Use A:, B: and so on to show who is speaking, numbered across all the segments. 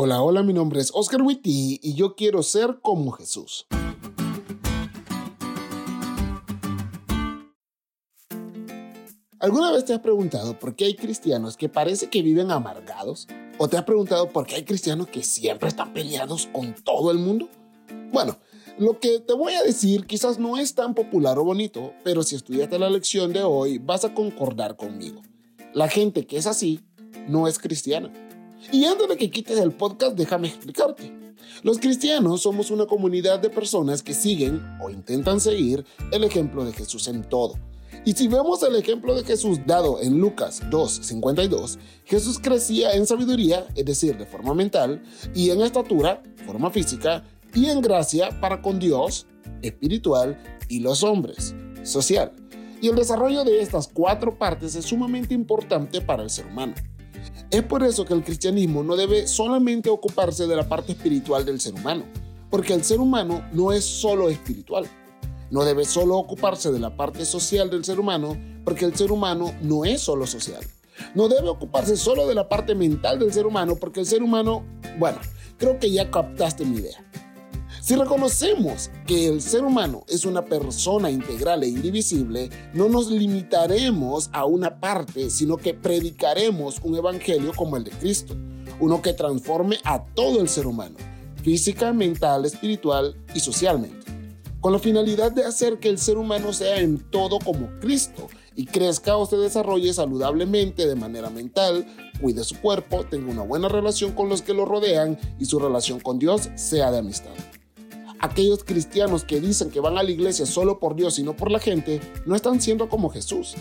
A: Hola, hola, mi nombre es Oscar Witty y yo quiero ser como Jesús. ¿Alguna vez te has preguntado por qué hay cristianos que parece que viven amargados? ¿O te has preguntado por qué hay cristianos que siempre están peleados con todo el mundo? Bueno, lo que te voy a decir quizás no es tan popular o bonito, pero si estudiaste la lección de hoy vas a concordar conmigo. La gente que es así no es cristiana. Y antes de que quites el podcast, déjame explicarte. Los cristianos somos una comunidad de personas que siguen o intentan seguir el ejemplo de Jesús en todo y si vemos el ejemplo de Jesús dado en Lucas 2.52, Jesús crecía en sabiduría, es decir, de forma mental, y en estatura, forma física, y en gracia para con Dios, espiritual, y los hombres, social. Y el desarrollo de estas cuatro partes es sumamente importante para el ser humano. Es por eso que el cristianismo no debe solamente ocuparse de la parte espiritual del ser humano, porque el ser humano no es solo espiritual, no debe solo ocuparse de la parte social del ser humano, porque el ser humano no es solo social. No debe ocuparse solo de la parte mental del ser humano, porque el ser humano, bueno, creo que ya captaste mi idea. Si reconocemos que el ser humano es una persona integral e indivisible, no nos limitaremos a una parte, sino que predicaremos un evangelio como el de Cristo, uno que transforme a todo el ser humano, física, mental, espiritual y socialmente con la finalidad de hacer que el ser humano sea en todo como Cristo y crezca o se desarrolle saludablemente de manera mental, cuide su cuerpo, tenga una buena relación con los que lo rodean y su relación con Dios sea de amistad. Aquellos cristianos que dicen que van a la iglesia solo por Dios y no por la gente, no están siendo como Jesús.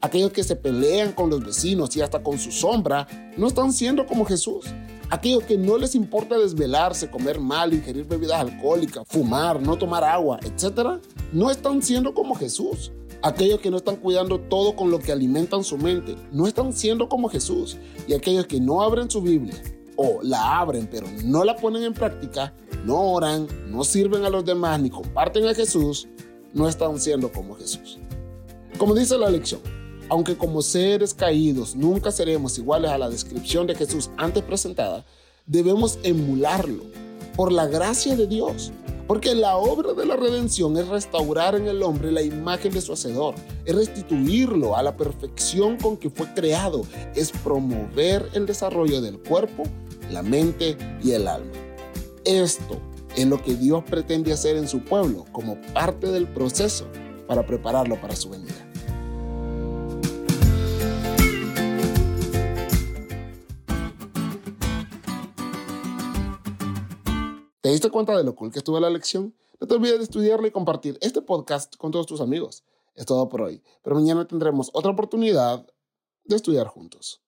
A: Aquellos que se pelean con los vecinos y hasta con su sombra, no están siendo como Jesús. Aquellos que no les importa desvelarse, comer mal, ingerir bebidas alcohólicas, fumar, no tomar agua, etc., no están siendo como Jesús. Aquellos que no están cuidando todo con lo que alimentan su mente, no están siendo como Jesús. Y aquellos que no abren su Biblia o la abren pero no la ponen en práctica, no oran, no sirven a los demás ni comparten a Jesús, no están siendo como Jesús. Como dice la lección, aunque como seres caídos nunca seremos iguales a la descripción de Jesús antes presentada, debemos emularlo por la gracia de Dios. Porque la obra de la redención es restaurar en el hombre la imagen de su Hacedor, es restituirlo a la perfección con que fue creado, es promover el desarrollo del cuerpo, la mente y el alma. Esto es lo que Dios pretende hacer en su pueblo como parte del proceso para prepararlo para su venida. ¿Te diste cuenta de lo cool que estuvo la lección? No te olvides de estudiarla y compartir este podcast con todos tus amigos. Es todo por hoy, pero mañana tendremos otra oportunidad de estudiar juntos.